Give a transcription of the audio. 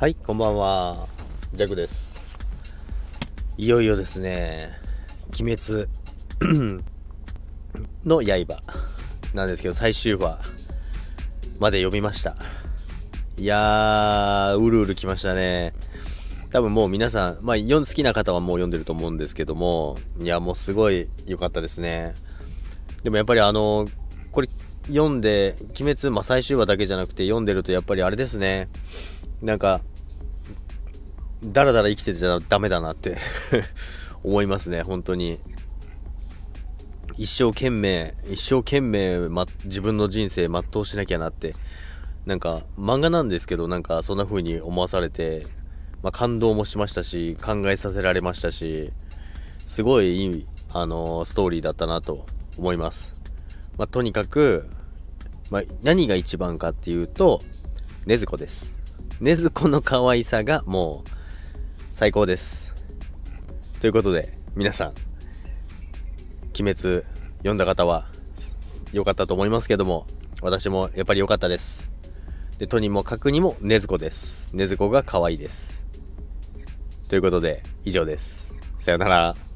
はい、こんばんは。ジャグです。いよいよですね、鬼滅 の刃なんですけど、最終話まで読みました。いやー、うるうるきましたね。多分もう皆さん、まあ、好きな方はもう読んでると思うんですけども、いや、もうすごい良かったですね。でもやっぱりあの、これ読んで、鬼滅、まあ、最終話だけじゃなくて読んでるとやっぱりあれですね。なんか、だらだら生きてちゃダメだなって 思いますね、本当に。一生懸命、一生懸命、ま、自分の人生全うしなきゃなって、なんか、漫画なんですけど、なんか、そんな風に思わされて、まあ、感動もしましたし、考えさせられましたし、すごいいい、あのー、ストーリーだったなと思います。まあ、とにかく、まあ、何が一番かっていうと、ねずこです。ねずこの可愛さがもう、最高です。ということで、皆さん、鬼滅読んだ方は良かったと思いますけども、私もやっぱり良かったです。で、とにもかくにもねずこです。ねずこが可愛いです。ということで、以上です。さよなら。